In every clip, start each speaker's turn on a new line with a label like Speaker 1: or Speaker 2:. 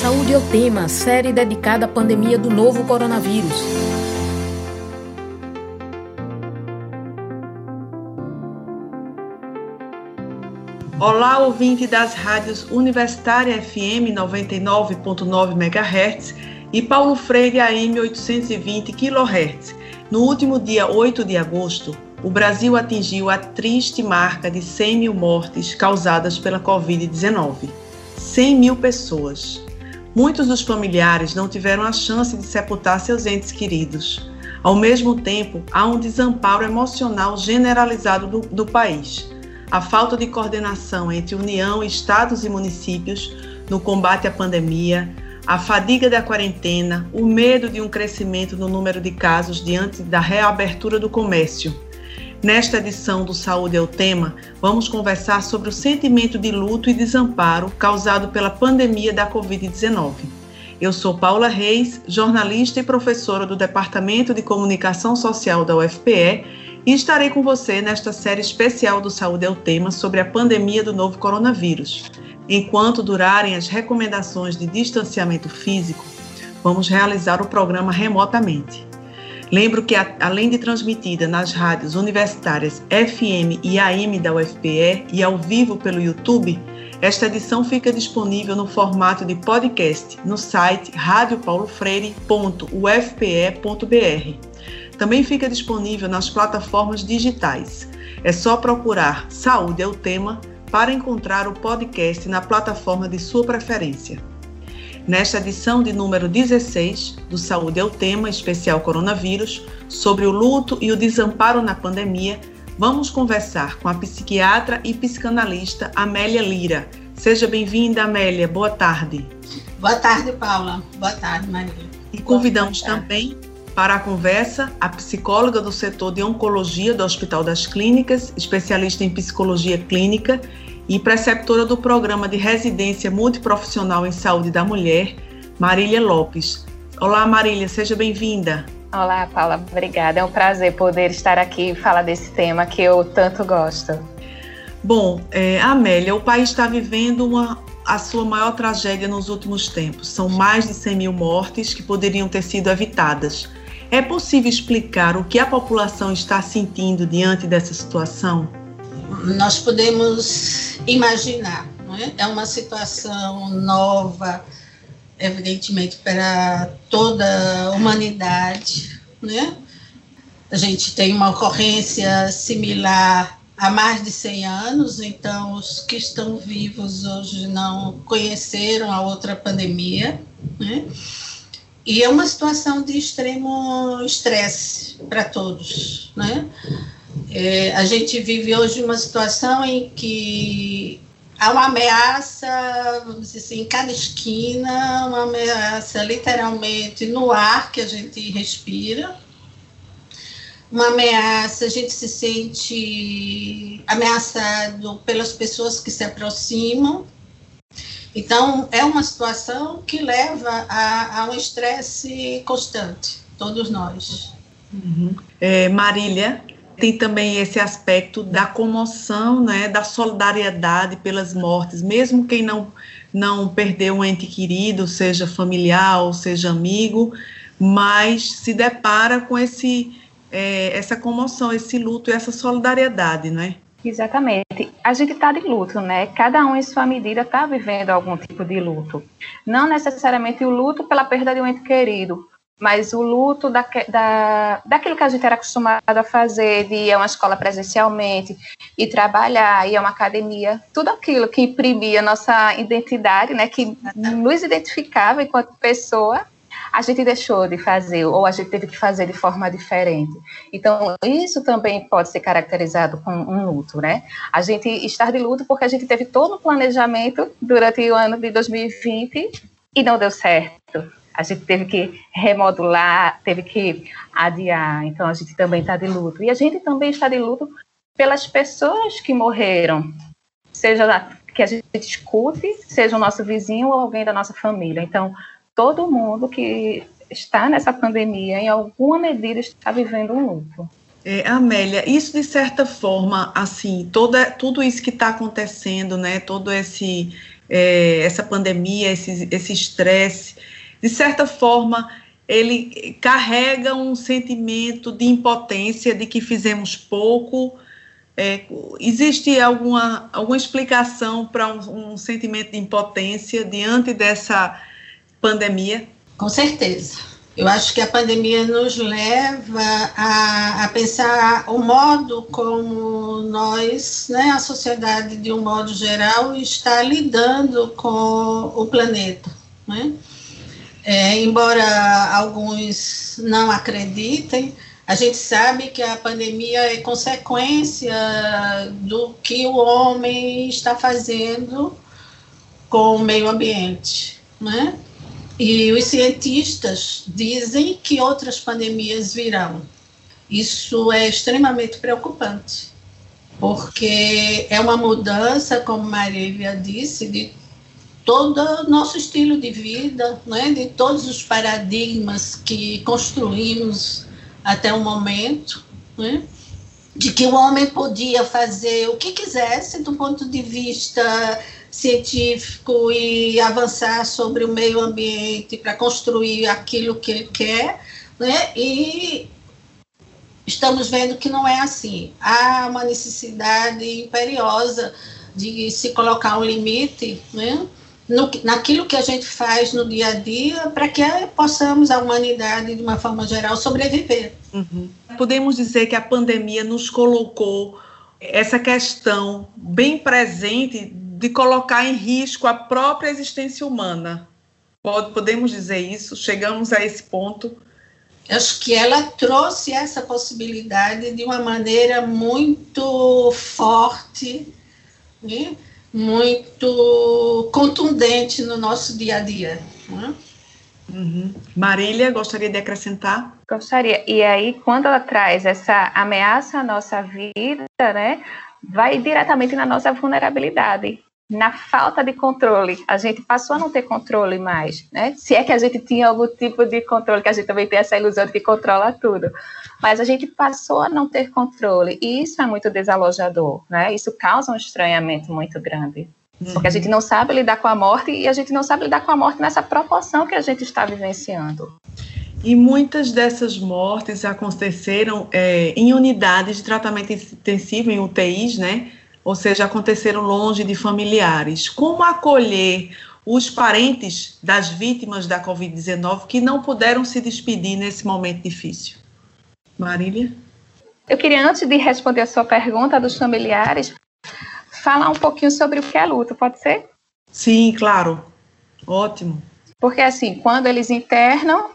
Speaker 1: Saúde é o tema, série dedicada à pandemia do novo coronavírus.
Speaker 2: Olá, ouvinte das rádios Universitária FM 99.9 MHz e Paulo Freire AM 820 kHz. No último dia 8 de agosto, o Brasil atingiu a triste marca de 100 mil mortes causadas pela Covid-19. 100 mil pessoas. Muitos dos familiares não tiveram a chance de sepultar seus entes queridos. Ao mesmo tempo, há um desamparo emocional generalizado do, do país. A falta de coordenação entre União, estados e municípios no combate à pandemia, a fadiga da quarentena, o medo de um crescimento no número de casos diante da reabertura do comércio. Nesta edição do Saúde é o Tema, vamos conversar sobre o sentimento de luto e desamparo causado pela pandemia da Covid-19. Eu sou Paula Reis, jornalista e professora do Departamento de Comunicação Social da UFPE e estarei com você nesta série especial do Saúde é o Tema sobre a pandemia do novo coronavírus. Enquanto durarem as recomendações de distanciamento físico, vamos realizar o programa remotamente. Lembro que, além de transmitida nas rádios universitárias FM e AM da UFPE e ao vivo pelo YouTube, esta edição fica disponível no formato de podcast no site radiopaulofreire.ufpe.br. Também fica disponível nas plataformas digitais. É só procurar Saúde é o Tema para encontrar o podcast na plataforma de sua preferência. Nesta edição de número 16 do Saúde é o Tema Especial Coronavírus, sobre o luto e o desamparo na pandemia, vamos conversar com a psiquiatra e psicanalista Amélia Lira. Seja bem-vinda, Amélia. Boa tarde.
Speaker 3: Boa tarde, Paula. Boa tarde, Maria.
Speaker 2: E convidamos também para a conversa a psicóloga do setor de oncologia do Hospital das Clínicas, especialista em psicologia clínica e preceptora do programa de residência multiprofissional em saúde da mulher, Marília Lopes. Olá, Marília, seja bem-vinda.
Speaker 4: Olá, Paula, obrigada. É um prazer poder estar aqui e falar desse tema que eu tanto gosto.
Speaker 2: Bom, é, Amélia, o país está vivendo uma, a sua maior tragédia nos últimos tempos. São mais de 100 mil mortes que poderiam ter sido evitadas. É possível explicar o que a população está sentindo diante dessa situação?
Speaker 3: Nós podemos imaginar, é? é uma situação nova, evidentemente, para toda a humanidade. Né? A gente tem uma ocorrência similar há mais de 100 anos, então os que estão vivos hoje não conheceram a outra pandemia. Né? E é uma situação de extremo estresse para todos, né? É, a gente vive hoje uma situação em que há uma ameaça, vamos dizer assim, em cada esquina, uma ameaça literalmente no ar que a gente respira, uma ameaça, a gente se sente ameaçado pelas pessoas que se aproximam, então, é uma situação que leva a, a um estresse constante, todos nós.
Speaker 2: Uhum. É, Marília, tem também esse aspecto da comoção, né, da solidariedade pelas mortes, mesmo quem não, não perdeu um ente querido, seja familiar ou seja amigo, mas se depara com esse, é, essa comoção, esse luto e essa solidariedade, não é?
Speaker 4: Exatamente. A gente está de luto, né? Cada um em sua medida está vivendo algum tipo de luto. Não necessariamente o luto pela perda de um ente querido, mas o luto da, da, daquilo que a gente era acostumado a fazer, de ir a uma escola presencialmente, e trabalhar, ir a uma academia, tudo aquilo que imprimia nossa identidade, né? Que nos identificava enquanto pessoa, a gente deixou de fazer ou a gente teve que fazer de forma diferente. Então, isso também pode ser caracterizado com um luto, né? A gente estar de luto porque a gente teve todo o planejamento durante o ano de 2020 e não deu certo. A gente teve que remodular, teve que adiar, então a gente também está de luto. E a gente também está de luto pelas pessoas que morreram, seja que a gente escute, seja o nosso vizinho ou alguém da nossa família. Então, todo mundo que está nessa pandemia, em alguma medida, está vivendo um luto.
Speaker 2: É, Amélia, isso de certa forma, assim, toda, tudo isso que está acontecendo, né, todo esse é, essa pandemia, esse estresse, de certa forma, ele carrega um sentimento de impotência, de que fizemos pouco. É, existe alguma, alguma explicação para um, um sentimento de impotência diante dessa pandemia?
Speaker 3: Com certeza. Eu acho que a pandemia nos leva a, a, pensar o modo como nós, né, a sociedade de um modo geral, está lidando com o planeta. Né? É, embora alguns não acreditem, a gente sabe que a pandemia é consequência do que o homem está fazendo com o meio ambiente. Né? E os cientistas dizem que outras pandemias virão. Isso é extremamente preocupante, porque é uma mudança, como Marília disse, de todo o nosso estilo de vida, né, de todos os paradigmas que construímos até o momento, né, de que o homem podia fazer o que quisesse do ponto de vista científico e avançar sobre o meio ambiente para construir aquilo que ele quer, né? E estamos vendo que não é assim. Há uma necessidade imperiosa de se colocar um limite, né? No, naquilo que a gente faz no dia a dia para que possamos, a humanidade, de uma forma geral, sobreviver.
Speaker 2: Uhum. Podemos dizer que a pandemia nos colocou essa questão bem presente de colocar em risco a própria existência humana. Pode, podemos dizer isso? Chegamos a esse ponto?
Speaker 3: Acho que ela trouxe essa possibilidade de uma maneira muito forte, né? Muito contundente no nosso dia a dia. Né?
Speaker 2: Uhum. Marília, gostaria de acrescentar?
Speaker 4: Gostaria. E aí, quando ela traz essa ameaça à nossa vida, né, vai diretamente na nossa vulnerabilidade na falta de controle. A gente passou a não ter controle mais, né? Se é que a gente tinha algum tipo de controle, que a gente também tem essa ilusão de que controla tudo. Mas a gente passou a não ter controle, e isso é muito desalojador, né? Isso causa um estranhamento muito grande. Uhum. Porque a gente não sabe lidar com a morte e a gente não sabe lidar com a morte nessa proporção que a gente está vivenciando.
Speaker 2: E muitas dessas mortes aconteceram é, em unidades de tratamento intensivo, em UTIs, né? Ou seja, aconteceram longe de familiares. Como acolher os parentes das vítimas da Covid-19 que não puderam se despedir nesse momento difícil? Marília?
Speaker 4: Eu queria, antes de responder a sua pergunta dos familiares, falar um pouquinho sobre o que é luto, pode ser?
Speaker 2: Sim, claro. Ótimo.
Speaker 4: Porque, assim, quando eles internam,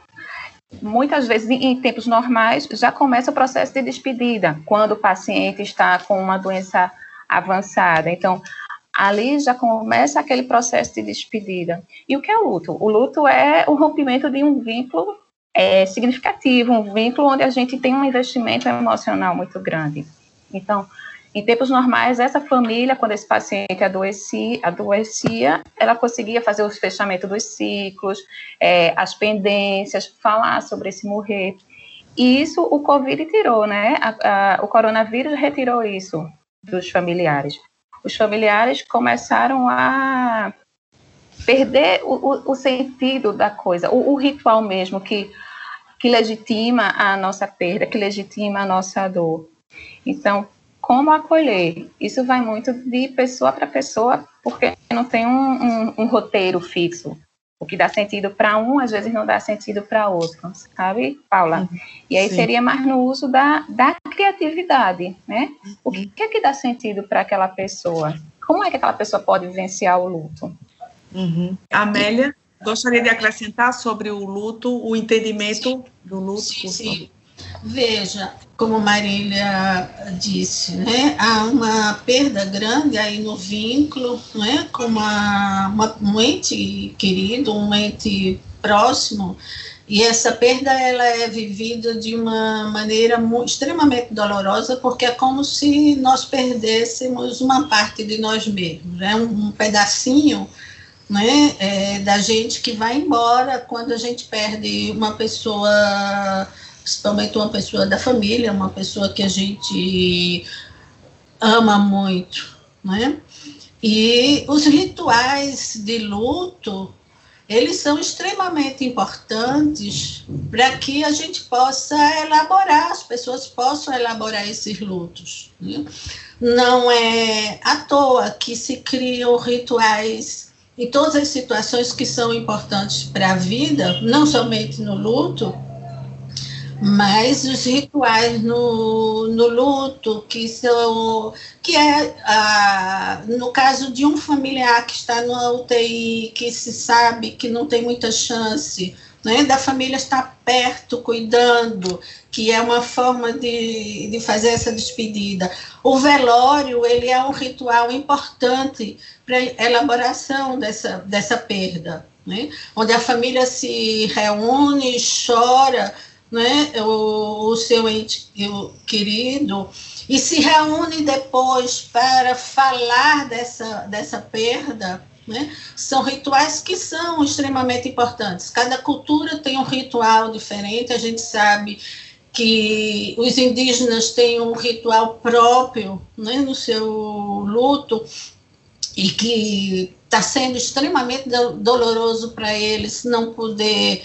Speaker 4: muitas vezes, em tempos normais, já começa o processo de despedida, quando o paciente está com uma doença avançada. Então, ali já começa aquele processo de despedida. E o que é o luto? O luto é o rompimento de um vínculo é, significativo, um vínculo onde a gente tem um investimento emocional muito grande. Então, em tempos normais, essa família, quando esse paciente adoecia, adoecia ela conseguia fazer o fechamento dos ciclos, é, as pendências, falar sobre esse morrer. E isso o Covid tirou, né? A, a, o coronavírus retirou isso dos familiares. Os familiares começaram a perder o, o, o sentido da coisa, o, o, ritual mesmo que, que legitima a nossa perda, que legitima a nossa dor. Então, como acolher? Isso vai muito de pessoa para pessoa, porque não tem um, um, um roteiro fixo. O que dá sentido para um, às vezes não dá sentido para outro, sabe, Paula? Uhum. E aí Sim. seria mais no uso da, da criatividade, né? O que, que é que dá sentido para aquela pessoa? Como é que aquela pessoa pode vivenciar o luto?
Speaker 2: Uhum. Amélia, gostaria de acrescentar sobre o luto, o entendimento do luto?
Speaker 3: Sim, sim. Veja, como Marília disse, né, há uma perda grande aí no vínculo, né, com uma, uma, um ente querido, um ente próximo, e essa perda ela é vivida de uma maneira extremamente dolorosa, porque é como se nós perdêssemos uma parte de nós mesmos, né, um, um pedacinho né, é, da gente que vai embora quando a gente perde uma pessoa principalmente uma pessoa da família, uma pessoa que a gente ama muito, né? E os rituais de luto, eles são extremamente importantes para que a gente possa elaborar, as pessoas possam elaborar esses lutos. Né? Não é à toa que se criam rituais em todas as situações que são importantes para a vida, não somente no luto, mas os rituais no, no luto, que são que é ah, no caso de um familiar que está no UTI, que se sabe que não tem muita chance, né, da família estar perto, cuidando, que é uma forma de, de fazer essa despedida. O velório, ele é um ritual importante para elaboração dessa, dessa perda, né, onde a família se reúne, chora, né, o, o seu ente o querido, e se reúne depois para falar dessa, dessa perda, né? São rituais que são extremamente importantes. Cada cultura tem um ritual diferente, a gente sabe que os indígenas têm um ritual próprio né, no seu luto e que está sendo extremamente doloroso para eles não poder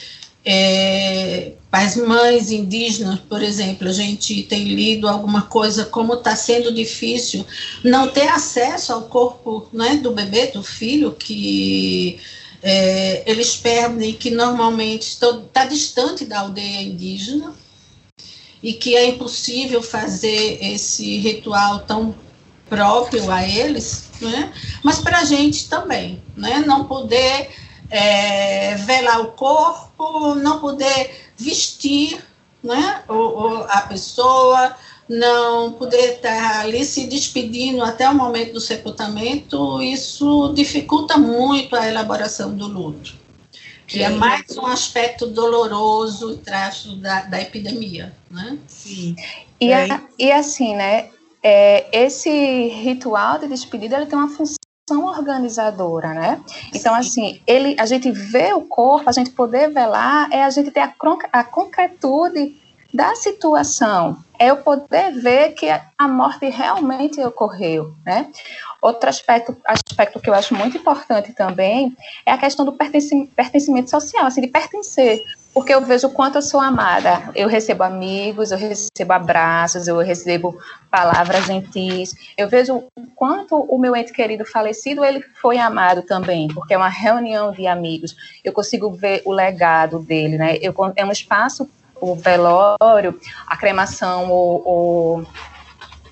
Speaker 3: é, as mães indígenas, por exemplo, a gente tem lido alguma coisa como está sendo difícil não ter acesso ao corpo né, do bebê, do filho, que é, eles perdem, que normalmente está distante da aldeia indígena, e que é impossível fazer esse ritual tão próprio a eles, né? mas para a gente também, né? não poder é, velar o corpo, não poder vestir né, o, o, a pessoa, não poder estar ali se despedindo até o momento do sepultamento, isso dificulta muito a elaboração do luto. Que é mais um aspecto doloroso e trágico da, da epidemia, né?
Speaker 4: Sim. E, a, e assim, né, é, esse ritual de despedida ele tem uma função organizadora, né? Então, assim, ele, a gente vê o corpo, a gente poder velar, é a gente ter a, a concretude da situação, é eu poder ver que a morte realmente ocorreu, né? Outro aspecto, aspecto que eu acho muito importante também é a questão do pertencimento social, assim, de pertencer porque eu vejo o quanto eu sou amada. Eu recebo amigos, eu recebo abraços, eu recebo palavras gentis. Eu vejo o quanto o meu ente querido falecido ele foi amado também, porque é uma reunião de amigos. Eu consigo ver o legado dele, né? Eu, é um espaço, o velório, a cremação, o,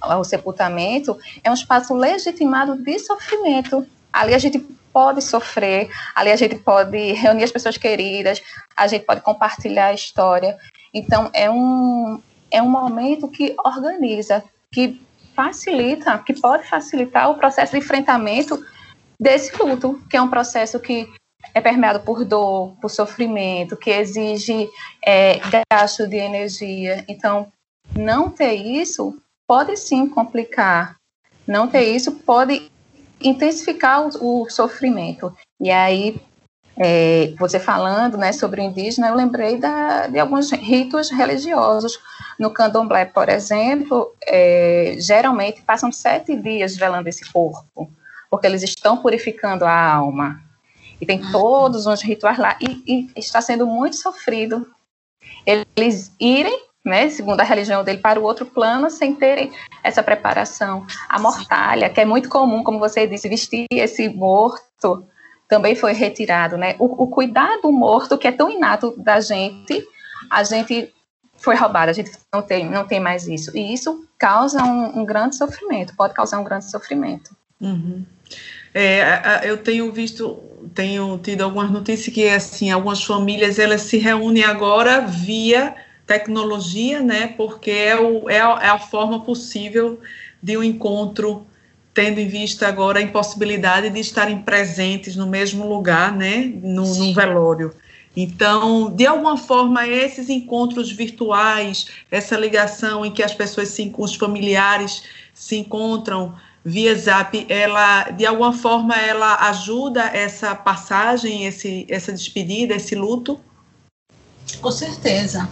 Speaker 4: o, o sepultamento, é um espaço legitimado de sofrimento. Ali a gente pode sofrer, ali a gente pode reunir as pessoas queridas, a gente pode compartilhar a história. Então, é um, é um momento que organiza, que facilita, que pode facilitar o processo de enfrentamento desse luto, que é um processo que é permeado por dor, por sofrimento, que exige é, gasto de energia. Então, não ter isso pode sim complicar. Não ter isso pode intensificar o, o sofrimento. E aí, é, você falando né, sobre o indígena, eu lembrei da, de alguns ritos religiosos. No candomblé, por exemplo, é, geralmente passam sete dias velando esse corpo, porque eles estão purificando a alma. E tem uhum. todos os rituais lá, e, e está sendo muito sofrido eles irem né, segundo a religião dele, para o outro plano sem terem essa preparação. A mortalha, que é muito comum, como você disse, vestir esse morto, também foi retirado, né? O, o cuidado morto, que é tão inato da gente, a gente foi roubado, a gente não tem, não tem mais isso. E isso causa um, um grande sofrimento, pode causar um grande sofrimento.
Speaker 2: Uhum. É, eu tenho visto, tenho tido algumas notícias que, assim, algumas famílias, elas se reúnem agora via tecnologia, né? Porque é, o, é, a, é a forma possível de um encontro, tendo em vista agora a impossibilidade de estarem presentes no mesmo lugar, né? No, no velório. Então, de alguma forma, esses encontros virtuais, essa ligação em que as pessoas, se, os familiares se encontram via Zap, ela, de alguma forma, ela ajuda essa passagem, esse, essa despedida, esse luto?
Speaker 3: Com certeza.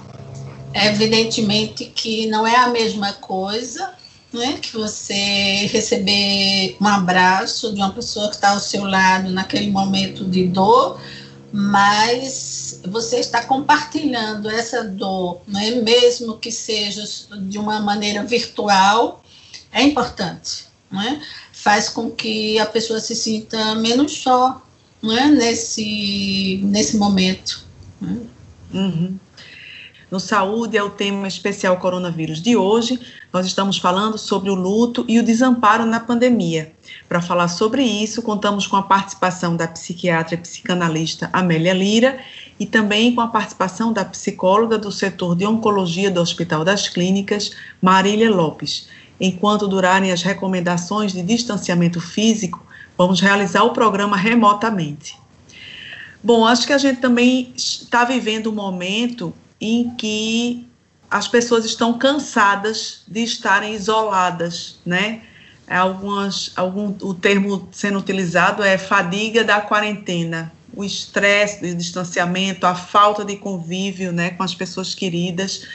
Speaker 3: Evidentemente que não é a mesma coisa, né, que você receber um abraço de uma pessoa que está ao seu lado naquele momento de dor, mas você está compartilhando essa dor, né, mesmo que seja de uma maneira virtual, é importante. Né? Faz com que a pessoa se sinta menos só né, nesse, nesse momento. Né?
Speaker 2: Uhum. No Saúde é o tema especial coronavírus de hoje. Nós estamos falando sobre o luto e o desamparo na pandemia. Para falar sobre isso, contamos com a participação da psiquiatra e psicanalista Amélia Lira e também com a participação da psicóloga do setor de oncologia do Hospital das Clínicas, Marília Lopes. Enquanto durarem as recomendações de distanciamento físico, vamos realizar o programa remotamente. Bom, acho que a gente também está vivendo um momento em que as pessoas estão cansadas de estarem isoladas, né? Algumas, algum, o termo sendo utilizado é fadiga da quarentena, o estresse de distanciamento, a falta de convívio, né, com as pessoas queridas.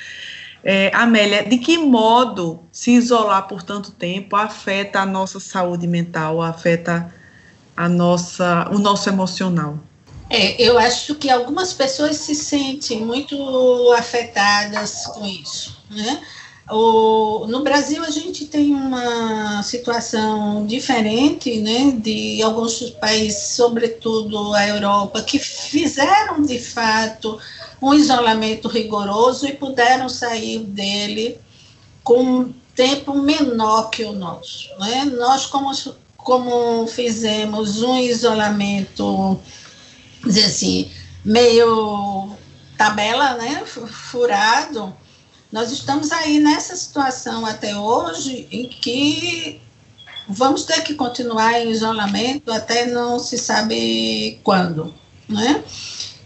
Speaker 2: É, Amélia, de que modo se isolar por tanto tempo afeta a nossa saúde mental, afeta a nossa, o nosso emocional?
Speaker 3: É, eu acho que algumas pessoas se sentem muito afetadas com isso, né? O, no Brasil a gente tem uma situação diferente, né, de alguns países, sobretudo a Europa, que fizeram de fato um isolamento rigoroso e puderam sair dele com um tempo menor que o nosso, né? Nós como como fizemos um isolamento dizer assim, meio tabela, né, furado, nós estamos aí nessa situação até hoje em que vamos ter que continuar em isolamento até não se sabe quando, né?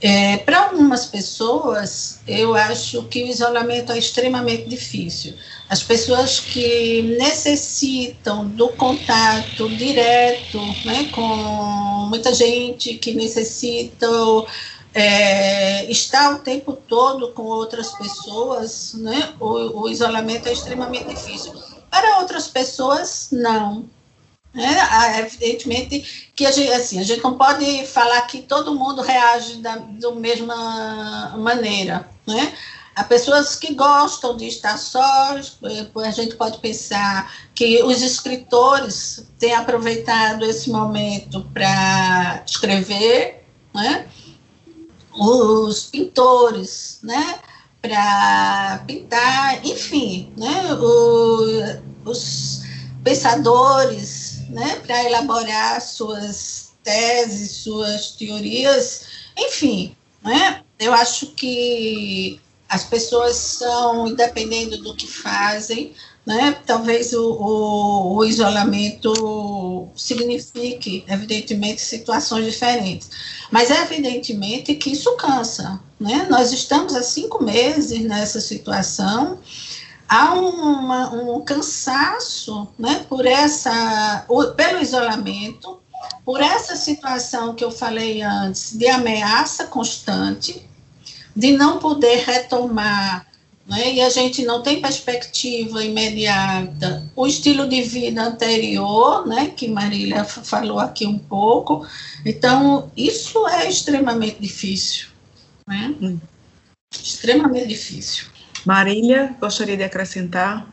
Speaker 3: É, Para algumas pessoas, eu acho que o isolamento é extremamente difícil. As pessoas que necessitam do contato direto né, com muita gente, que necessitam é, estar o tempo todo com outras pessoas, né, o, o isolamento é extremamente difícil. Para outras pessoas, não. É, evidentemente que a gente, assim, a gente não pode falar que todo mundo reage da, da mesma maneira, né? Há pessoas que gostam de estar sós, a gente pode pensar que os escritores têm aproveitado esse momento para escrever, né? os pintores, né? para pintar, enfim, né? O, os pensadores né, para elaborar suas teses, suas teorias, enfim, né? Eu acho que as pessoas são, dependendo do que fazem, né? Talvez o, o, o, isolamento signifique, evidentemente, situações diferentes. Mas é evidentemente que isso cansa. Né? Nós estamos há cinco meses nessa situação há uma, um cansaço né, por essa, pelo isolamento, por essa situação que eu falei antes, de ameaça constante, de não poder retomar, né, e a gente não tem perspectiva imediata, o estilo de vida anterior, né, que Marília falou aqui um pouco. Então, isso é extremamente difícil. Né? Hum. Extremamente difícil.
Speaker 2: Marília, gostaria de acrescentar?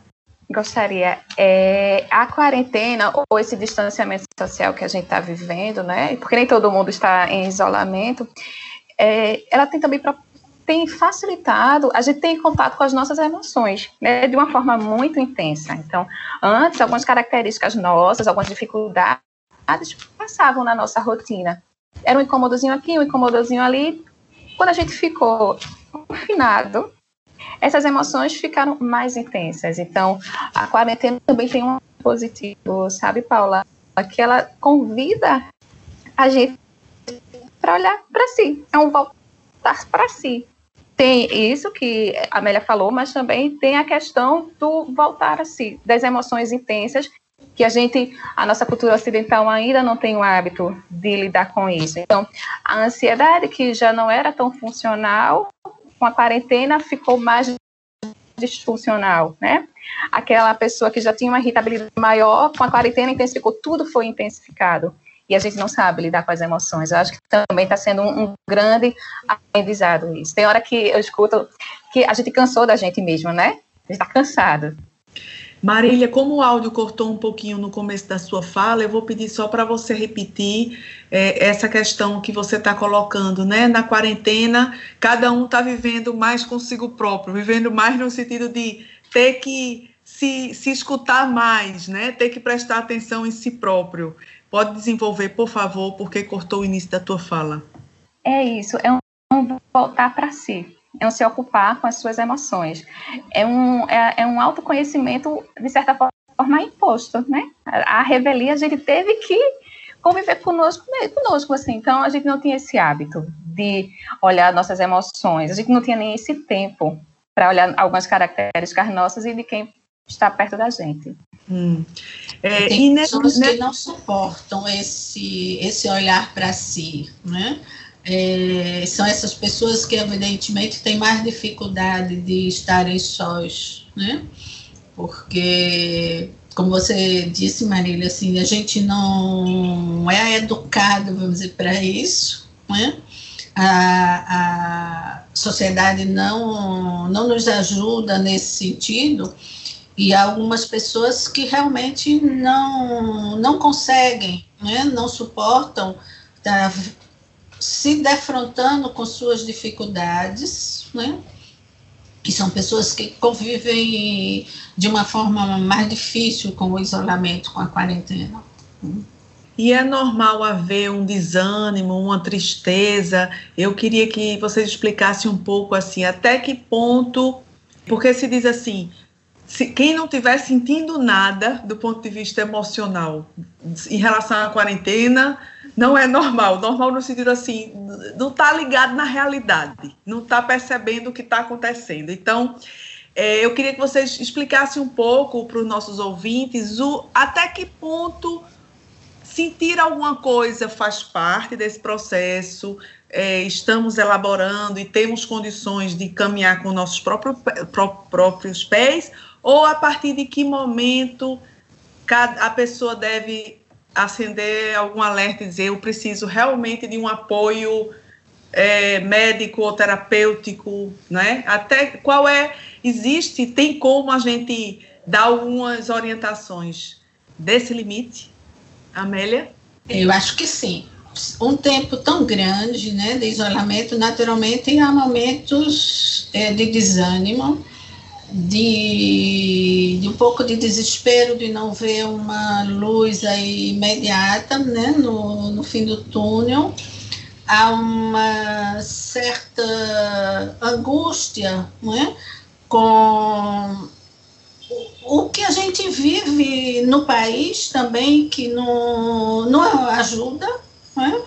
Speaker 4: Gostaria. É, a quarentena ou esse distanciamento social que a gente está vivendo, né? Porque nem todo mundo está em isolamento, é, ela tem também tem facilitado a gente ter contato com as nossas emoções, né, de uma forma muito intensa. Então, antes, algumas características nossas, algumas dificuldades passavam na nossa rotina. Era um incômodozinho aqui, um incômodozinho ali. Quando a gente ficou confinado, essas emoções ficaram mais intensas. Então, a quarentena também tem um positivo, sabe, Paula? Que ela convida a gente para olhar para si, é um voltar para si. Tem isso que a Amélia falou, mas também tem a questão do voltar a si, das emoções intensas que a gente, a nossa cultura ocidental ainda não tem o hábito de lidar com isso. Então, a ansiedade que já não era tão funcional, com a quarentena ficou mais disfuncional, né? Aquela pessoa que já tinha uma irritabilidade maior, com a quarentena intensificou, tudo foi intensificado. E a gente não sabe lidar com as emoções. Eu acho que também está sendo um, um, grande aprendizado isso. Tem hora que eu escuto que a gente cansou da gente mesmo, né? A gente está cansado.
Speaker 2: Marília, como o áudio cortou um pouquinho no começo da sua fala, eu vou pedir só para você repetir é, essa questão que você está colocando, né? Na quarentena, cada um está vivendo mais consigo próprio, vivendo mais no sentido de ter que se, se escutar mais, né? Ter que prestar atenção em si próprio. Pode desenvolver, por favor, porque cortou o início da tua fala.
Speaker 4: É isso, é um voltar para si, é um se ocupar com as suas emoções. É um, é, é um autoconhecimento, de certa forma, imposto, né? A, revelia a gente teve que conviver conosco, conosco, assim. Então, a gente não tinha esse hábito de olhar nossas emoções, a gente não tinha nem esse tempo para olhar algumas características nossas e de quem está perto da gente.
Speaker 3: Hum. É, Tem pessoas que não suportam esse, esse olhar para si, né? é, são essas pessoas que, evidentemente, têm mais dificuldade de estarem sós, né? Porque, como você disse, Marília, assim, a gente não é educado, vamos dizer, para isso, né? A, a sociedade não, não nos ajuda nesse sentido, e algumas pessoas que realmente não, não conseguem, né? não suportam tá, se defrontando com suas dificuldades, né? que são pessoas que convivem de uma forma mais difícil com o isolamento, com a quarentena.
Speaker 2: E é normal haver um desânimo, uma tristeza. Eu queria que vocês explicassem um pouco assim, até que ponto, porque se diz assim, se quem não estiver sentindo nada do ponto de vista emocional em relação à quarentena, não é normal. Normal no sentido assim, não está ligado na realidade, não está percebendo o que está acontecendo. Então, é, eu queria que vocês explicassem um pouco para os nossos ouvintes o até que ponto sentir alguma coisa faz parte desse processo. É, estamos elaborando e temos condições de caminhar com nossos próprios, próprios pés ou a partir de que momento a pessoa deve acender algum alerta e dizer eu preciso realmente de um apoio é, médico ou terapêutico, né? Até qual é existe tem como a gente dar algumas orientações desse limite, Amélia?
Speaker 3: Eu acho que sim. Um tempo tão grande, né, de isolamento, naturalmente há momentos é, de desânimo de, de, um pouco de desespero de não ver uma luz aí imediata né, no, no fim do túnel. Há uma certa angústia né, com o que a gente vive no país também, que não, não ajuda. Né?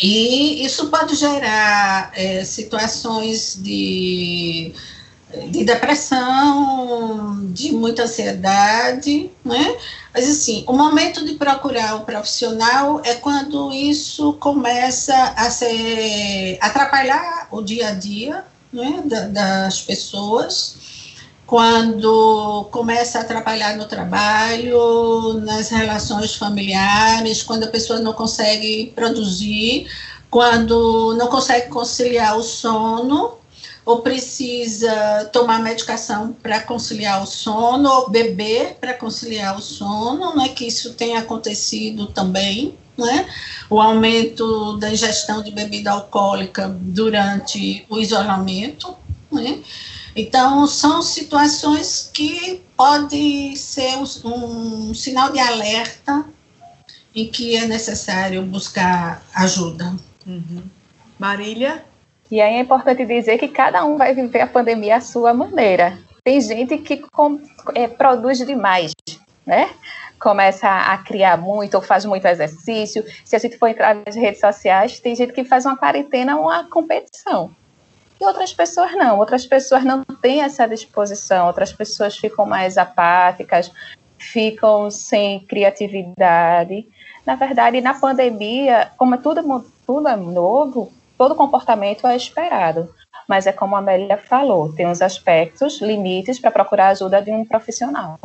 Speaker 3: E isso pode gerar é, situações de de depressão, de muita ansiedade, né? Mas assim, o momento de procurar o profissional é quando isso começa a ser atrapalhar o dia a dia, né, das pessoas, quando começa a atrapalhar no trabalho, nas relações familiares, quando a pessoa não consegue produzir, quando não consegue conciliar o sono, ou precisa tomar medicação para conciliar o sono, ou beber para conciliar o sono, né, que isso tem acontecido também, né, o aumento da ingestão de bebida alcoólica durante o isolamento, né, então são situações que podem ser um, sinal de alerta em que é necessário buscar ajuda.
Speaker 2: Uhum. Marília?
Speaker 4: E aí é importante dizer que cada um vai viver a pandemia à sua maneira. Tem gente que com, é, produz demais, né? Começa a criar muito ou faz muito exercício. Se a gente for entrar nas redes sociais, tem gente que faz uma quarentena, uma competição. E outras pessoas não. Outras pessoas não têm essa disposição. Outras pessoas ficam mais apáticas, ficam sem criatividade. Na verdade, na pandemia, como é tudo, tudo é novo, todo comportamento é esperado. mas é como a Amélia falou, tem os aspectos, limites para procurar a ajuda de um profissional.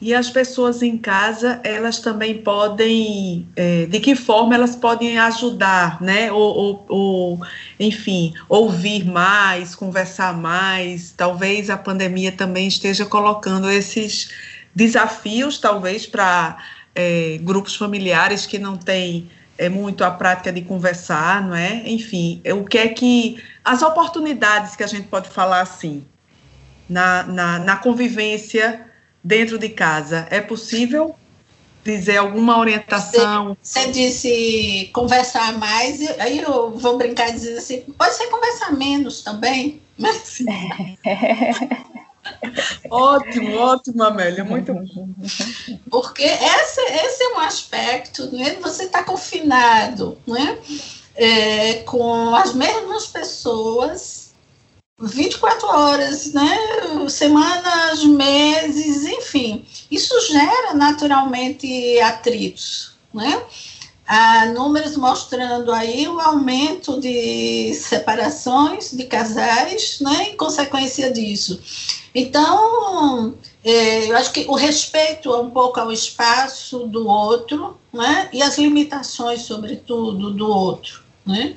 Speaker 2: E as pessoas em casa, elas também podem, é, de que forma elas podem ajudar, né? Ou, ou, ou, enfim, ouvir mais, conversar mais. Talvez a pandemia também esteja colocando esses desafios, talvez, para é, grupos familiares que não têm é, muito a prática de conversar, não é? Enfim, o que é que. As oportunidades que a gente pode falar assim, na, na, na convivência dentro de casa. É possível dizer alguma orientação?
Speaker 3: Você, disse conversar mais, aí eu vou brincar dizendo assim, pode ser conversar menos também, mas...
Speaker 2: ótimo, ótimo, Amélia, muito bom.
Speaker 3: Porque esse, esse é um aspecto, né? você está confinado, né? É, com as mesmas pessoas 24 horas, né? Semanas, meses, enfim. Isso gera naturalmente atritos, né? Há números mostrando aí o aumento de separações de casais, né? Em consequência disso. Então, é, eu acho que o respeito um pouco ao espaço do outro, né? E as limitações, sobretudo, do outro, né?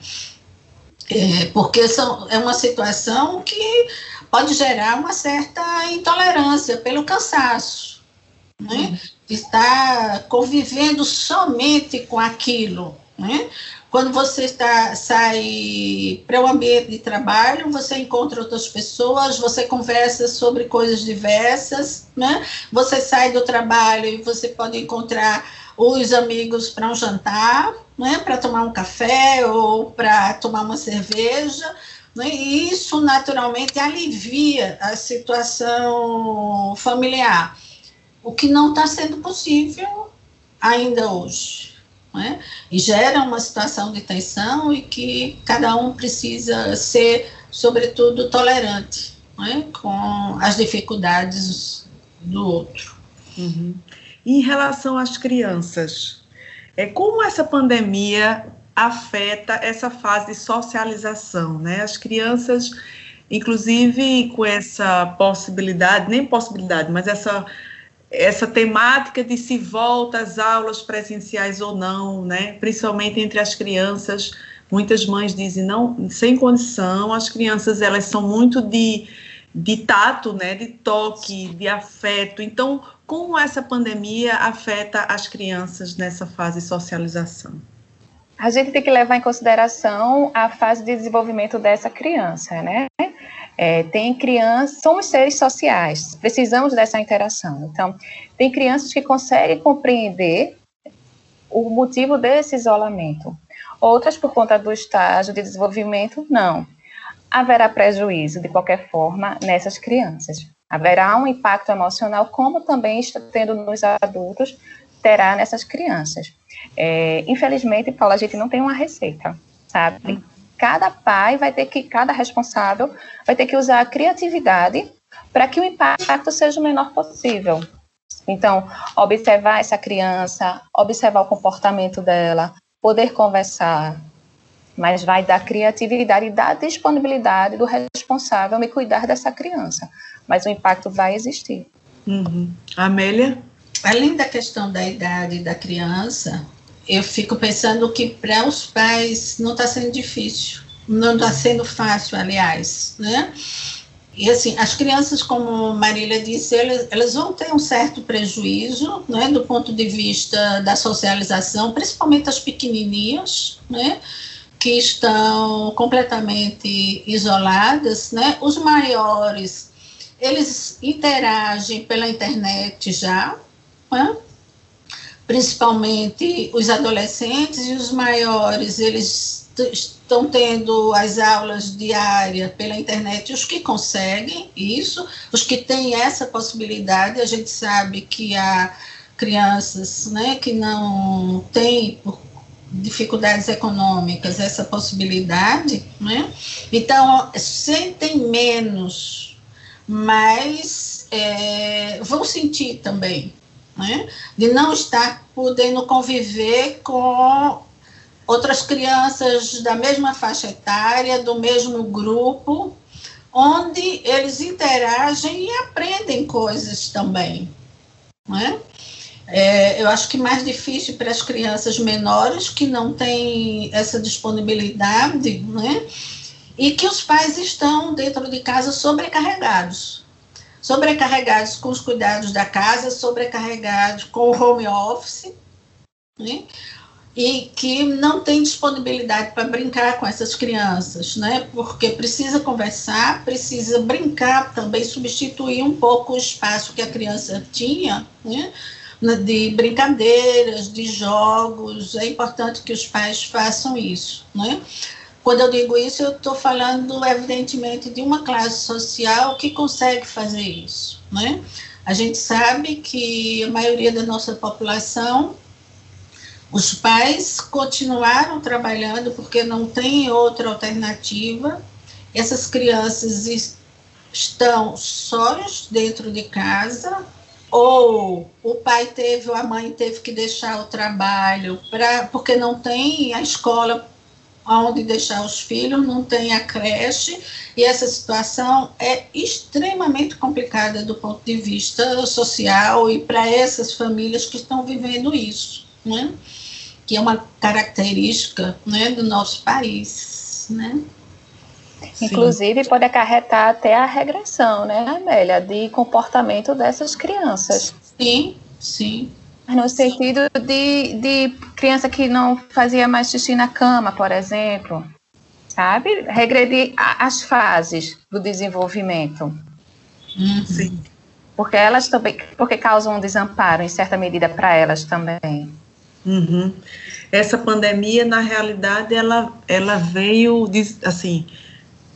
Speaker 3: É, porque são, é uma situação que pode gerar uma certa intolerância pelo cansaço, né? De estar convivendo somente com aquilo, né? Quando você está, sai para o ambiente de trabalho, você encontra outras pessoas, você conversa sobre coisas diversas, né? Você sai do trabalho e você pode encontrar os amigos para um jantar, né, para tomar um café ou para tomar uma cerveja. Né, e isso naturalmente alivia a situação familiar, o que não está sendo possível ainda hoje. Né, e gera uma situação de tensão e que cada um precisa ser, sobretudo, tolerante né, com as dificuldades do outro.
Speaker 2: Uhum. Em relação às crianças, é como essa pandemia afeta essa fase de socialização, né? As crianças, inclusive com essa possibilidade, nem possibilidade, mas essa essa temática de se volta às aulas presenciais ou não, né? Principalmente entre as crianças, muitas mães dizem não, sem condição. As crianças elas são muito de de tato, né, de toque, de afeto. Então, como essa pandemia afeta as crianças nessa fase de socialização?
Speaker 4: A gente tem que levar em consideração a fase de desenvolvimento dessa criança, né? É, tem crianças, somos seres sociais, precisamos dessa interação. Então, tem crianças que conseguem compreender o motivo desse isolamento. Outras, por conta do estágio de desenvolvimento, não haverá prejuízo, de qualquer forma, nessas crianças. Haverá um impacto emocional, como também está tendo nos adultos, terá nessas crianças. É, infelizmente, Paula, a gente não tem uma receita, sabe? Cada pai vai ter que, cada responsável vai ter que usar a criatividade para que o impacto seja o menor possível. Então, observar essa criança, observar o comportamento dela, poder conversar, mas vai da criatividade e da disponibilidade do responsável me cuidar dessa criança. Mas o impacto vai existir.
Speaker 2: Uhum. Amélia?
Speaker 3: Além da questão da idade da criança, eu fico pensando que para os pais não está sendo difícil, não está sendo fácil, aliás, né? E assim, as crianças, como Marília disse, elas, elas vão ter um certo prejuízo, né, do ponto de vista da socialização, principalmente as pequenininhas, né? que estão completamente isoladas, né? Os maiores, eles interagem pela internet já, né? Principalmente os adolescentes e os maiores, eles estão tendo as aulas diárias pela internet, os que conseguem isso, os que têm essa possibilidade, a gente sabe que há crianças né, que não têm, por dificuldades econômicas, essa possibilidade, né? Então, sentem menos, mas é, vão sentir também, né? De não estar podendo conviver com outras crianças da mesma faixa etária, do mesmo grupo, onde eles interagem e aprendem coisas também. Não é? É, eu acho que mais difícil para as crianças menores que não têm essa disponibilidade, né? E que os pais estão dentro de casa sobrecarregados. Sobrecarregados com os cuidados da casa, sobrecarregados com o home office, né? e que não tem disponibilidade para brincar com essas crianças, né? Porque precisa conversar, precisa brincar também, substituir um pouco o espaço que a criança tinha, né? De brincadeiras, de jogos, é importante que os pais façam isso, né? Quando eu digo isso, eu estou falando, evidentemente, de uma classe social que consegue fazer isso, né? A gente sabe que a maioria da nossa população os pais continuaram trabalhando porque não tem outra alternativa. Essas crianças estão sós dentro de casa, ou o pai teve ou a mãe teve que deixar o trabalho pra, porque não tem a escola onde deixar os filhos, não tem a creche, e essa situação é extremamente complicada do ponto de vista social e para essas famílias que estão vivendo isso. Né? que é uma característica né, do nosso país, né?
Speaker 4: Inclusive, pode acarretar até a regressão, né, Amélia, de comportamento dessas crianças.
Speaker 3: Sim, sim.
Speaker 4: No sentido de, de criança que não fazia mais xixi na cama, por exemplo, sabe? Regredir as fases do desenvolvimento.
Speaker 3: Sim.
Speaker 4: Porque elas também, porque causam um desamparo, em certa medida, para elas também.
Speaker 2: Uhum. Essa pandemia, na realidade, ela, ela veio, assim,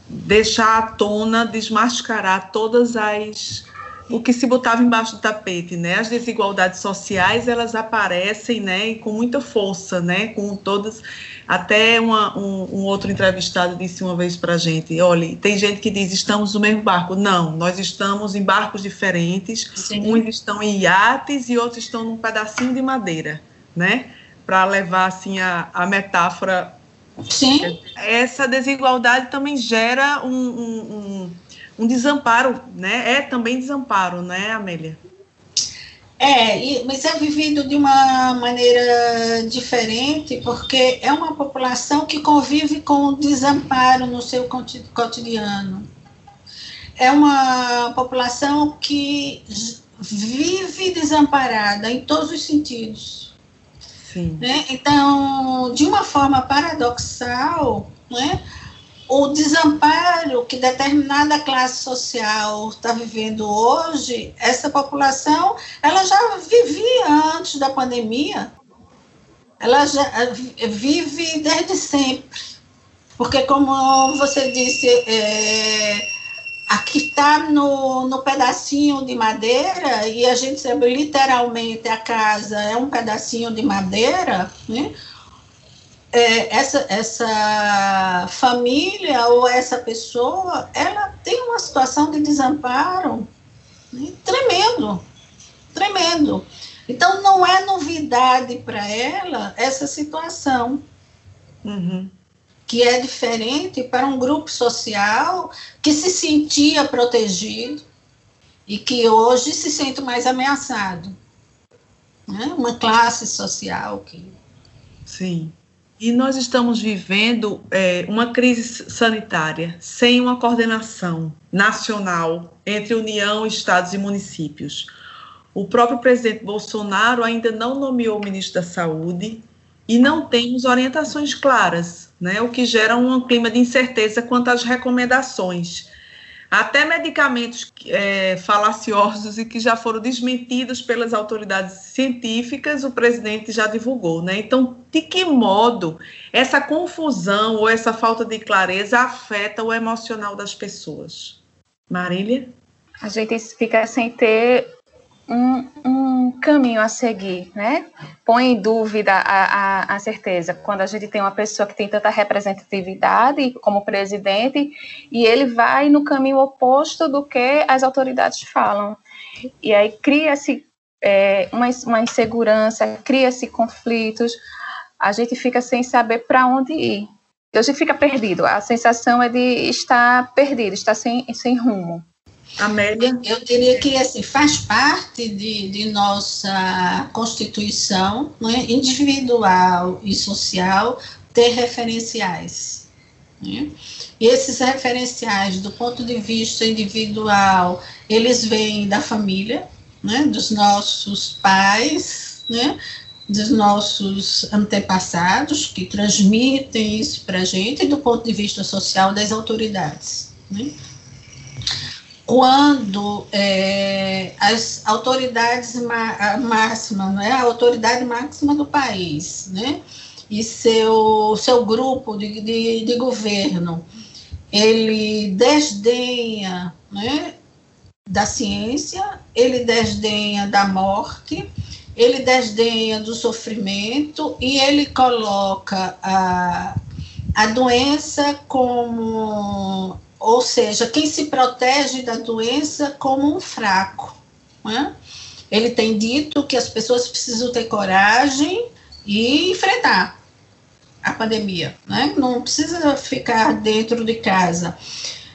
Speaker 2: deixar à tona, desmascarar todas as o que se botava embaixo do tapete, né? As desigualdades sociais elas aparecem, né? E com muita força, né? Com todas, até uma, um, um, outro entrevistado disse uma vez para gente, olha, tem gente que diz estamos no mesmo barco, não, nós estamos em barcos diferentes, Sim. uns estão em iates e outros estão num pedacinho de madeira né? Para levar assim a, a metáfora.
Speaker 3: Sim.
Speaker 2: Essa desigualdade também gera um, um, um, um desamparo, né? É também desamparo, né, Amélia?
Speaker 3: É, e, mas é vivido de uma maneira diferente, porque é uma população que convive com o desamparo no seu cotidiano. É uma população que vive desamparada em todos os sentidos. Né? Então, de uma forma paradoxal, né, o desamparo que determinada classe social está vivendo hoje, essa população, ela já vivia antes da pandemia, ela já eh, vive desde sempre. Porque, como você disse, é, aqui está no, no pedacinho de madeira, e a gente sabe literalmente a casa é um pedacinho de madeira, né? É, essa, essa família ou essa pessoa, ela tem uma situação de desamparo né? tremendo, tremendo. Então, não é novidade para ela essa situação.
Speaker 2: Uhum
Speaker 3: que é diferente para um grupo social que se sentia protegido e que hoje se sente mais ameaçado. Né? Uma classe social que.
Speaker 2: Sim. E nós estamos vivendo é, uma crise sanitária sem uma coordenação nacional entre União, estados e municípios. O próprio presidente Bolsonaro ainda não nomeou o ministro da Saúde e não temos orientações claras, né, o que gera um clima de incerteza quanto às recomendações. Até medicamentos é, falaciosos e que já foram desmentidos pelas autoridades científicas, o presidente já divulgou. Né? Então, de que modo essa confusão ou essa falta de clareza afeta o emocional das pessoas? Marília?
Speaker 4: A gente fica sem ter um, um, caminho a seguir, né? Põe em dúvida a, a, a, certeza quando a gente tem uma pessoa que tem tanta representatividade como presidente e ele vai no caminho oposto do que as autoridades falam. E aí cria-se é, uma, uma insegurança, cria-se conflitos. a gente fica sem saber para onde ir. A gente fica perdido. A sensação é de estar perdido, estar sem, sem rumo.
Speaker 3: Amélia? Eu diria que assim, faz parte de, de nossa constituição né, individual e social ter referenciais. Né? E esses referenciais, do ponto de vista individual, eles vêm da família, né, dos nossos pais, né, dos nossos antepassados, que transmitem isso para a gente, e do ponto de vista social, das autoridades. Né? Quando é, as autoridades máximas, né, a autoridade máxima do país, né, e seu, seu grupo de, de, de governo, ele desdenha né, da ciência, ele desdenha da morte, ele desdenha do sofrimento e ele coloca a, a doença como, ou seja, quem se protege da doença como um fraco. Né? Ele tem dito que as pessoas precisam ter coragem e enfrentar a pandemia, né? Não precisa ficar dentro de casa.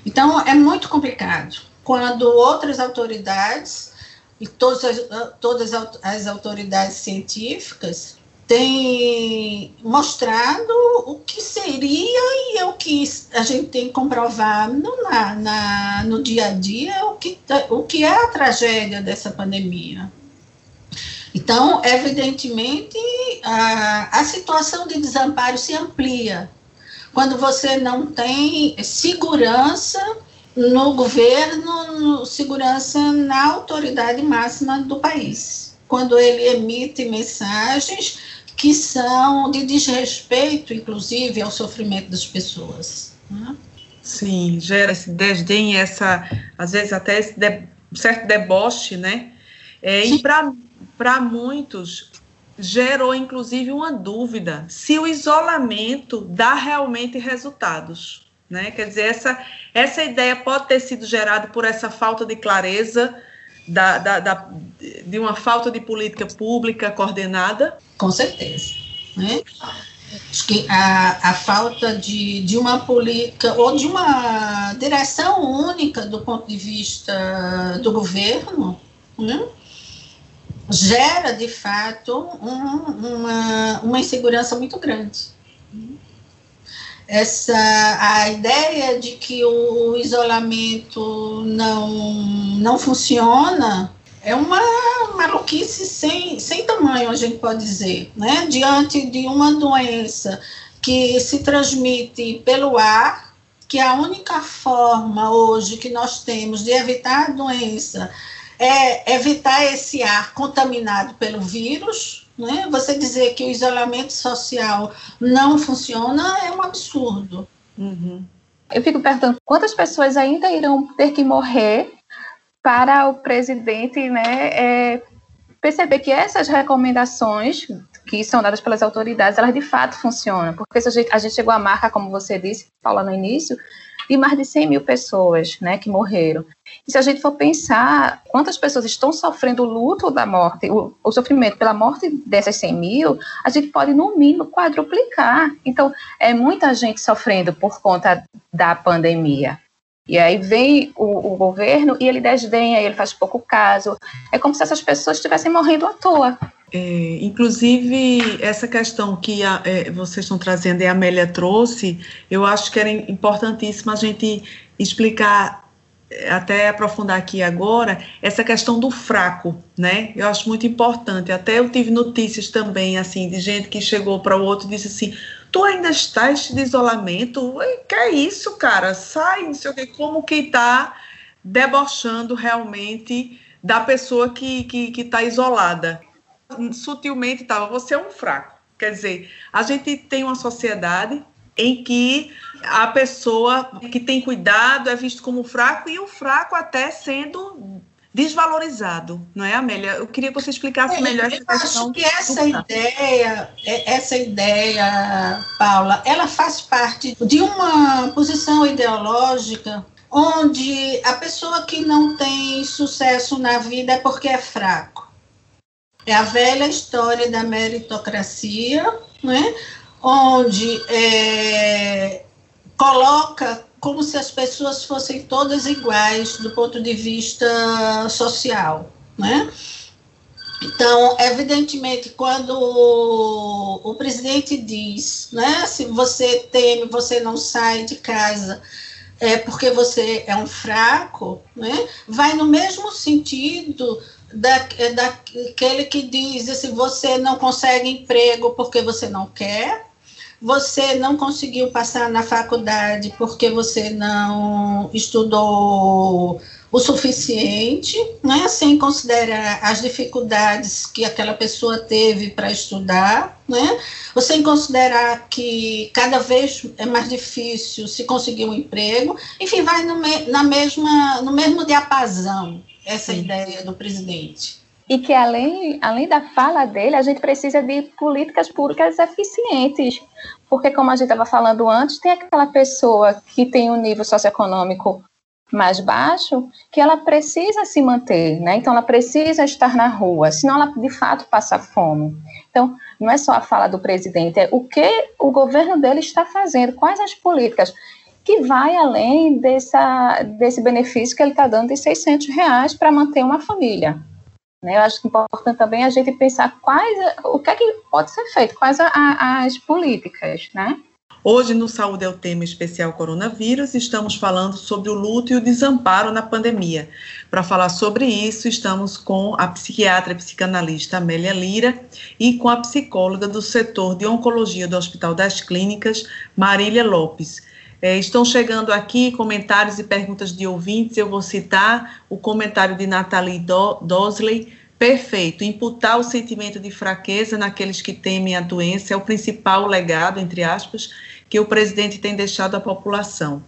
Speaker 3: Então é muito complicado quando outras autoridades e todas as, todas as autoridades científicas têm mostrado o que seria é o que a gente tem comprovado na, na, no dia a dia, o que, o que é a tragédia dessa pandemia. Então, evidentemente, a, a situação de desamparo se amplia quando você não tem segurança no governo, segurança na autoridade máxima do país, quando ele emite mensagens que são de desrespeito, inclusive, ao sofrimento das pessoas. Né?
Speaker 2: Sim, gera esse desdém, essa, às vezes até esse de, certo deboche, né? É, e para muitos gerou inclusive uma dúvida se o isolamento dá realmente resultados. Né? Quer dizer, essa, essa ideia pode ter sido gerada por essa falta de clareza, da, da, da, de uma falta de política pública coordenada?
Speaker 3: Com certeza. Né? Acho que a, a falta de, de uma política ou de uma direção única do ponto de vista do governo né? gera, de fato, um, uma, uma insegurança muito grande essa a ideia de que o isolamento não, não funciona é uma maluquice sem, sem tamanho, a gente pode dizer, né? Diante de uma doença que se transmite pelo ar, que a única forma hoje que nós temos de evitar a doença é evitar esse ar contaminado pelo vírus, né? Você dizer que o isolamento social não funciona é um absurdo.
Speaker 4: Uhum. Eu fico perguntando quantas pessoas ainda irão ter que morrer para o presidente né, é, perceber que essas recomendações que são dadas pelas autoridades, elas de fato funcionam. Porque a gente, a gente chegou à marca, como você disse, Paula, no início, de mais de 100 mil pessoas né, que morreram. E se a gente for pensar quantas pessoas estão sofrendo o luto da morte, o, o sofrimento pela morte dessas 100 mil, a gente pode, no mínimo, quadruplicar. Então, é muita gente sofrendo por conta da pandemia. E aí vem o, o, governo e ele desdenha, ele faz pouco caso. É como se essas pessoas estivessem morrendo à toa.
Speaker 2: É, inclusive, essa questão que a, é, vocês estão trazendo e a Amélia trouxe, eu acho que era importantíssimo a gente explicar, até aprofundar aqui agora, essa questão do fraco, né? Eu acho muito importante. Até eu tive notícias também, assim, de gente que chegou para o outro e disse assim: tu ainda estás de isolamento? Que é isso, cara? Sai, não sei o que, como que está debochando realmente da pessoa que está que, que tá isolada sutilmente estava, você é um fraco. Quer dizer, a gente tem uma sociedade em que a pessoa que tem cuidado é visto como fraco e o fraco até sendo desvalorizado, não é, Amélia? Eu queria que você explicasse é, melhor essa
Speaker 3: questão. Acho que essa ideia, é, essa ideia, Paula, ela faz parte de uma posição ideológica onde a pessoa que não tem sucesso na vida é porque é fraco. É a velha história da meritocracia, né? onde é, coloca como se as pessoas fossem todas iguais do ponto de vista social, né? Então, evidentemente, quando o, o, presidente diz, né, se você teme, você não sai de casa, é porque você é um fraco, né, vai no mesmo sentido da, daquele que diz, se você não consegue emprego porque você não quer, você não conseguiu passar na faculdade porque você não estudou o suficiente, né, sem considerar as dificuldades que aquela pessoa teve para estudar, né, ou sem considerar que cada vez é mais difícil se conseguir um emprego, enfim, vai no, me, na mesma, no mesmo diapasão essa Sim. ideia do presidente
Speaker 4: e que além, além da fala dele, a gente precisa de políticas públicas eficientes, porque como a gente estava falando antes, tem aquela pessoa que tem um nível socioeconômico mais baixo, que ela precisa se manter, né? Então ela precisa estar na rua, senão ela de fato passa fome. Então, não é só a fala do presidente, é o que o governo dele está fazendo, quais as políticas que vai além dessa, desse benefício que ele está dando de 600 reais para manter uma família. Né? Eu acho que é importante também a gente pensar quais, o que é que pode ser feito, quais a, a, as políticas, né?
Speaker 2: Hoje, no Saúde é o tema especial coronavírus, estamos falando sobre o luto e o desamparo na pandemia. Para falar sobre isso, estamos com a psiquiatra e psicanalista Amélia Lira e com a psicóloga do setor de oncologia do Hospital das Clínicas, Marília Lopes. É, estão chegando aqui comentários e perguntas de ouvintes. Eu vou citar o comentário de Nathalie Do Dosley Perfeito. Imputar o sentimento de fraqueza naqueles que temem a doença é o principal legado, entre aspas, que o presidente tem deixado à população.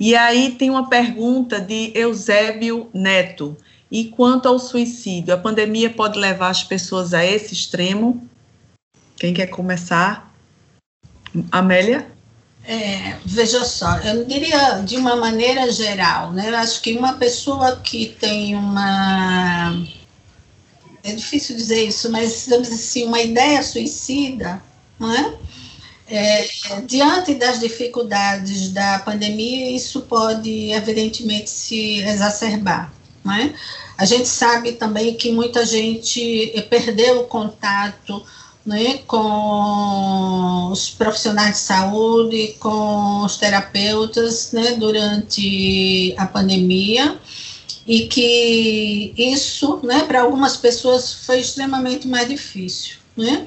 Speaker 2: E aí tem uma pergunta de Eusébio Neto. E quanto ao suicídio, a pandemia pode levar as pessoas a esse extremo? Quem quer começar? Amélia?
Speaker 3: É, veja só, eu diria de uma maneira geral, né? Eu acho que uma pessoa que tem uma é difícil dizer isso, mas digamos assim, uma ideia suicida, não é? É, diante das dificuldades da pandemia, isso pode, evidentemente, se exacerbar. Não é? A gente sabe também que muita gente perdeu o contato né, com os profissionais de saúde, com os terapeutas né, durante a pandemia e que isso, né, para algumas pessoas foi extremamente mais difícil, né?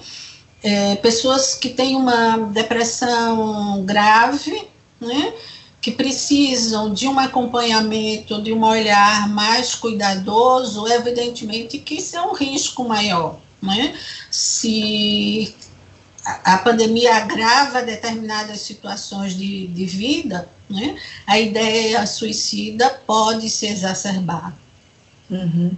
Speaker 3: É, pessoas que têm uma depressão grave, né, que precisam de um acompanhamento, de um olhar mais cuidadoso, evidentemente que isso é um risco maior, né? Se a pandemia agrava determinadas situações de, de vida, né, a ideia suicida pode se exacerbar.
Speaker 2: Uhum.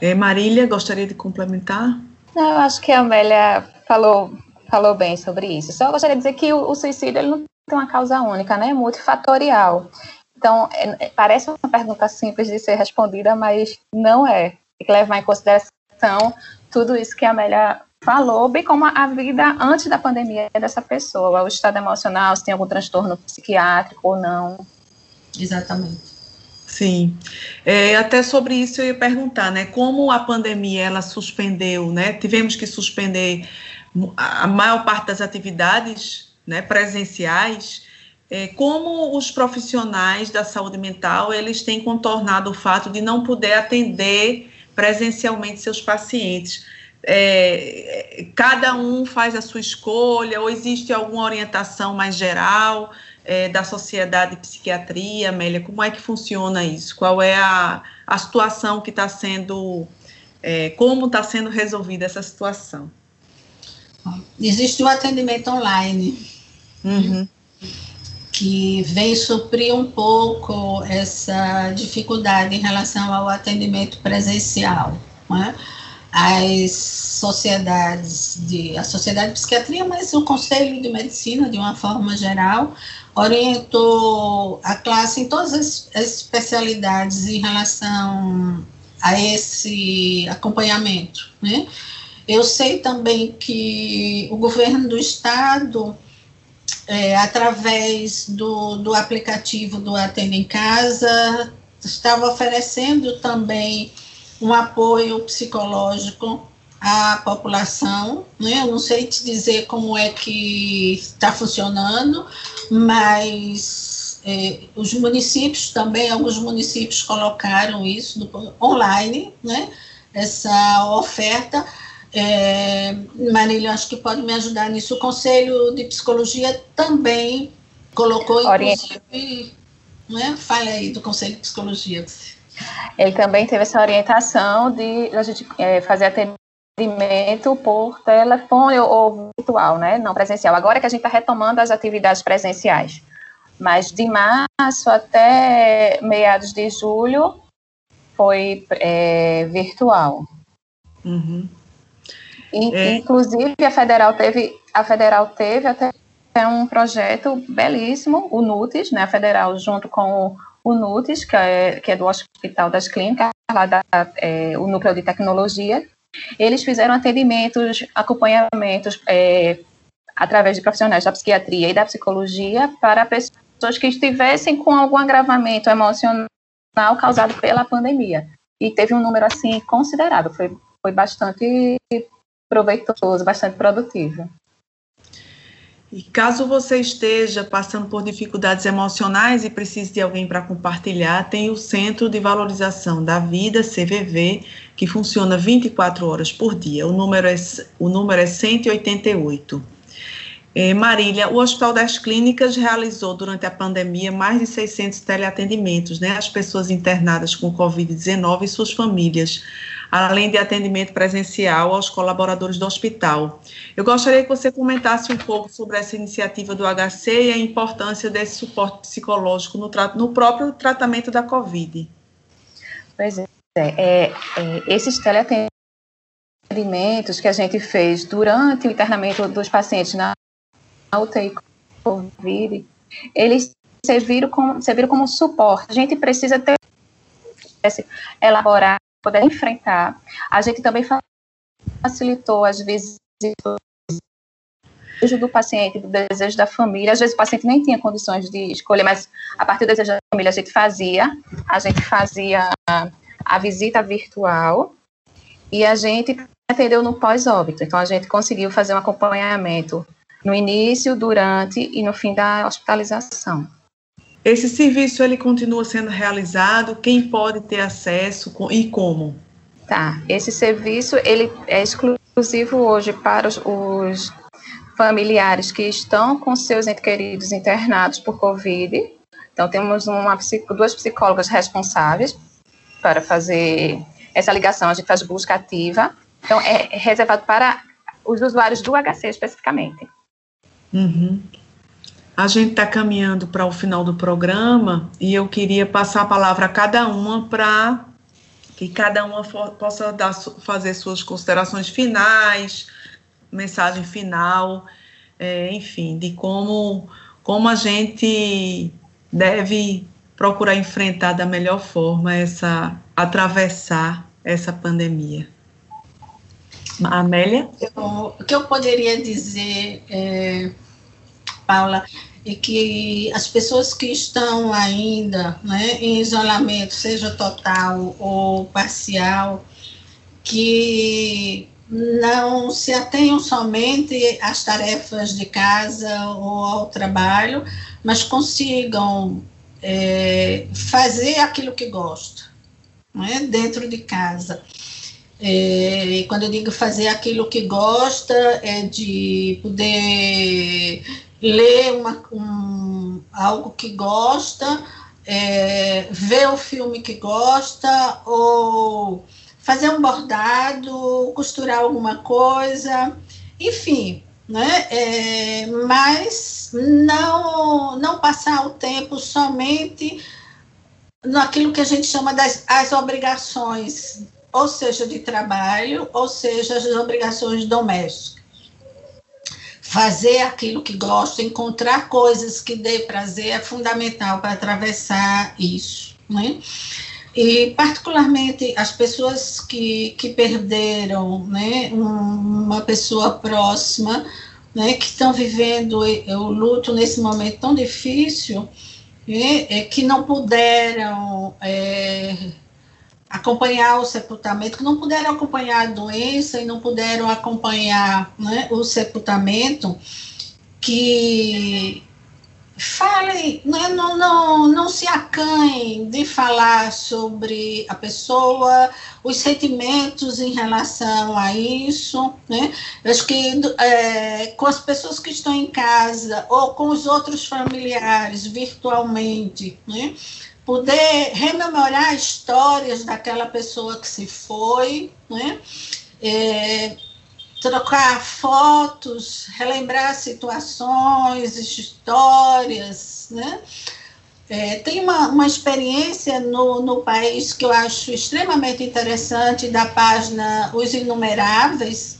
Speaker 2: É, Marília, gostaria de complementar?
Speaker 4: Não, eu acho que a Amélia falou, falou bem sobre isso. Só gostaria de dizer que o, o suicídio ele não tem uma causa única, né? É multifatorial. Então, é, parece uma pergunta simples de ser respondida, mas não é. Tem que levar em consideração tudo isso que a Amélia falou, bem como a vida antes da pandemia dessa pessoa, o estado emocional, se tem algum transtorno psiquiátrico ou não.
Speaker 3: Exatamente.
Speaker 2: Sim, é, até sobre isso eu ia perguntar, né? Como a pandemia ela suspendeu, né? Tivemos que suspender a maior parte das atividades, né? Presenciais. É, como os profissionais da saúde mental eles têm contornado o fato de não poder atender presencialmente seus pacientes? é, cada um faz a sua escolha, ou existe alguma orientação mais geral é, da sociedade de psiquiatria, Amélia? Como é que funciona isso? Qual é a, a situação que está sendo, é, como está sendo resolvida essa situação?
Speaker 3: Existe o atendimento online, uhum. Que vem suprir um pouco essa dificuldade em relação ao atendimento presencial. Não é? as sociedades de a sociedade de psiquiatria, mas o Conselho de Medicina de uma forma geral orientou a classe em todas as, especialidades em relação a esse acompanhamento, né? Eu sei também que o governo do estado, é, através do, do aplicativo do Atenda em Casa, estava oferecendo também um apoio psicológico à população. Né? Eu não sei te dizer como é que está funcionando, mas é, os municípios também, alguns municípios colocaram isso do, online, né? essa oferta. É, Marília, acho que pode me ajudar nisso. O Conselho de Psicologia também colocou, inclusive, né? Fale aí do Conselho de Psicologia.
Speaker 4: Ele também teve essa orientação de a gente é, fazer atendimento por telefone ou virtual, né? Não presencial. Agora que a gente está retomando as atividades presenciais. Mas de março até meados de julho foi é, virtual.
Speaker 2: Uhum.
Speaker 4: E, é. Inclusive a federal teve a federal teve até um projeto belíssimo, o NUTES, né, a federal junto com o NUTES, que é, que é do Hospital das Clínicas, lá da, é, o Núcleo de Tecnologia, eles fizeram atendimentos, acompanhamentos é, através de profissionais da psiquiatria e da psicologia para pessoas que estivessem com algum agravamento emocional causado pela pandemia. E teve um número, assim, considerável, foi, foi bastante proveitoso, bastante produtivo.
Speaker 2: E caso você esteja passando por dificuldades emocionais e precise de alguém para compartilhar, tem o Centro de Valorização da Vida, CVV, que funciona 24 horas por dia. O número é, o número é 188. É, Marília, o Hospital das Clínicas realizou durante a pandemia mais de 600 teleatendimentos, né, às pessoas internadas com Covid-19 e suas famílias além de atendimento presencial aos colaboradores do hospital. Eu gostaria que você comentasse um pouco sobre essa iniciativa do HC e a importância desse suporte psicológico no, no próprio tratamento da Covid.
Speaker 4: Pois é, é, é esses teleatendimentos que a gente fez durante o internamento dos pacientes na UTI Covid, eles serviram como, serviram como suporte. A gente precisa ter elaborar poder enfrentar. A gente também facilitou as visitas do paciente, do desejo da família. Às vezes o paciente nem tinha condições de escolher, mas a partir do desejo da família a gente fazia, a gente fazia a visita virtual e a gente atendeu no pós-óbito. Então a gente conseguiu fazer um acompanhamento no início, durante e no fim da hospitalização.
Speaker 2: Esse serviço ele continua sendo realizado? Quem pode ter acesso e como?
Speaker 4: Tá. Esse serviço ele é exclusivo hoje para os, os familiares que estão com seus entes queridos internados por Covid. Então temos uma, duas psicólogas responsáveis para fazer essa ligação. A gente faz busca ativa. Então é reservado para os usuários do HC especificamente.
Speaker 2: Uhum. A gente está caminhando para o final do programa e eu queria passar a palavra a cada uma para que cada uma for, possa dar, fazer suas considerações finais, mensagem final, é, enfim, de como, como a gente deve procurar enfrentar da melhor forma essa, atravessar essa pandemia. Amélia?
Speaker 3: O que eu poderia dizer é Paula, é que as pessoas que estão ainda né, em isolamento, seja total ou parcial, que não se atenham somente às tarefas de casa ou ao trabalho, mas consigam é, fazer aquilo que gostam, né, dentro de casa. É, e quando eu digo fazer aquilo que gosta, é de poder ler uma, um, algo que gosta, é, ver o filme que gosta, ou fazer um bordado, costurar alguma coisa, enfim, né? É, mas não, não passar o tempo somente naquilo que a gente chama das as obrigações, ou seja, de trabalho, ou seja, as obrigações domésticas fazer aquilo que gosta, encontrar coisas que dê prazer é fundamental para atravessar isso. Né? E, particularmente, as pessoas que, que perderam né, uma pessoa próxima, né, que estão vivendo o luto nesse momento tão difícil, né, é, que não puderam é, acompanhar o sepultamento, que não puderam acompanhar a doença e não puderam acompanhar né, o sepultamento, que falem, né, não, não, não se acanhem de falar sobre a pessoa, os sentimentos em relação a isso, né? Eu acho que é, com as pessoas que estão em casa ou com os outros familiares virtualmente, né? Poder rememorar histórias daquela pessoa que se foi, né? É, trocar fotos, relembrar situações, histórias, né? É, tem uma, uma experiência no, no país que eu acho extremamente interessante, da página Os Inumeráveis,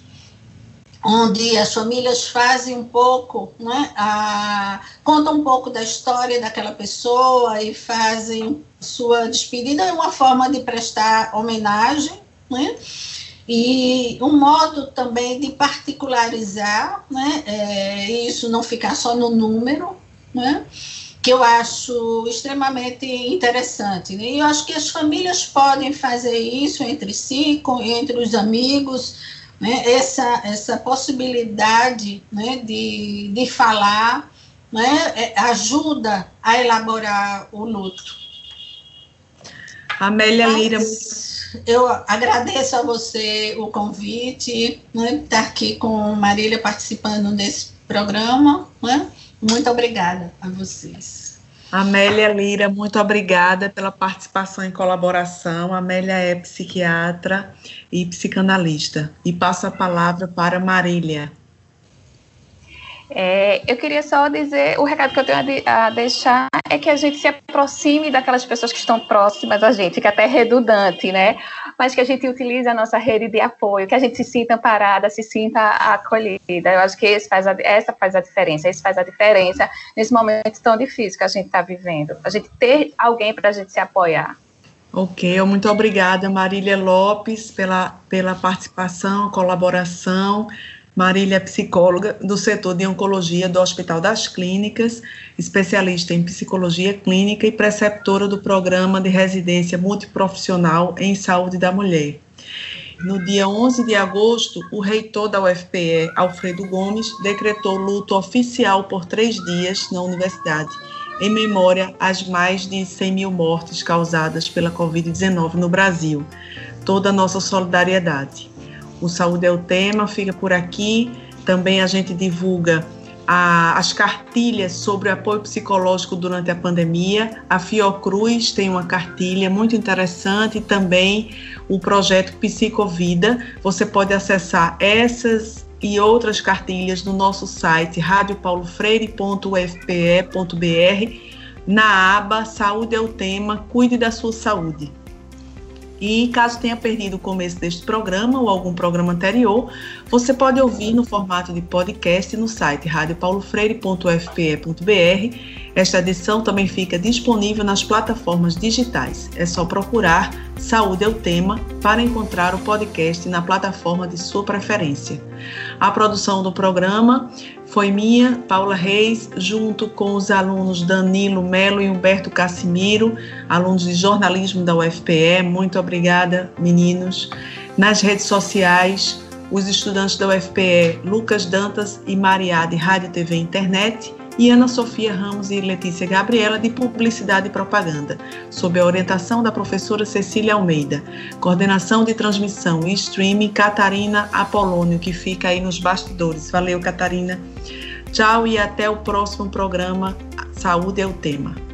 Speaker 3: onde as famílias fazem um pouco, né, a, contam um pouco da história daquela pessoa e fazem sua despedida, é uma forma de prestar homenagem, né? E um modo também de particularizar, né, é, isso não ficar só no número, né, que eu acho extremamente interessante. Né? E eu acho que as famílias podem fazer isso entre si, com, entre os amigos, né, essa, essa possibilidade né, de, de falar né, é, ajuda a elaborar o luto.
Speaker 2: Amélia Lira,
Speaker 3: eu agradeço a você o convite, né, estar aqui com Marília participando desse programa. Né? Muito obrigada a vocês.
Speaker 2: Amélia Lira, muito obrigada pela participação e colaboração. Amélia é psiquiatra e psicanalista. E passo a palavra para Marília.
Speaker 4: É, eu queria só dizer, o recado que eu tenho a, de, a, deixar é que a gente se aproxime daquelas pessoas que estão próximas a gente, que até é redundante, né? Mas que a gente utilize a nossa rede de apoio, que a gente se sinta parada, se sinta acolhida. Eu acho que faz a, essa faz a diferença, esse faz a diferença nesse momento tão difícil que a gente está vivendo. A gente ter alguém para a gente se apoiar.
Speaker 2: Ok, muito obrigada, Marília Lopes, pela, pela participação, colaboração. Marília é psicóloga do setor de oncologia do Hospital das Clínicas, especialista em psicologia clínica e preceptora do programa de residência multiprofissional em saúde da mulher. No dia 11 de agosto, o reitor da UFPE, Alfredo Gomes, decretou luto oficial por três dias na universidade, em memória às mais de 100 mil mortes causadas pela Covid-19 no Brasil. Toda a nossa solidariedade. O Saúde é o Tema fica por aqui. Também a gente divulga a, as cartilhas sobre apoio psicológico durante a pandemia. A Fiocruz tem uma cartilha muito interessante e também o projeto Psicovida. Você pode acessar essas e outras cartilhas no nosso site radiopaulofreire.ufpe.br na aba Saúde é o Tema, cuide da sua saúde. E caso tenha perdido o começo deste programa ou algum programa anterior, você pode ouvir no formato de podcast no site radiopaulofreire.fpe.br. Esta edição também fica disponível nas plataformas digitais. É só procurar Saúde é o Tema para encontrar o podcast na plataforma de sua preferência. A produção do programa foi minha, Paula Reis, junto com os alunos Danilo Melo e Humberto Cassimiro, alunos de jornalismo da UFPE. Muito obrigada, meninos. Nas redes sociais, os estudantes da UFPE, Lucas Dantas e Maria de Rádio TV Internet e Ana Sofia Ramos e Letícia Gabriela de Publicidade e Propaganda, sob a orientação da professora Cecília Almeida. Coordenação de transmissão e streaming Catarina Apolônio, que fica aí nos bastidores. Valeu, Catarina. Tchau e até o próximo programa Saúde é o Tema.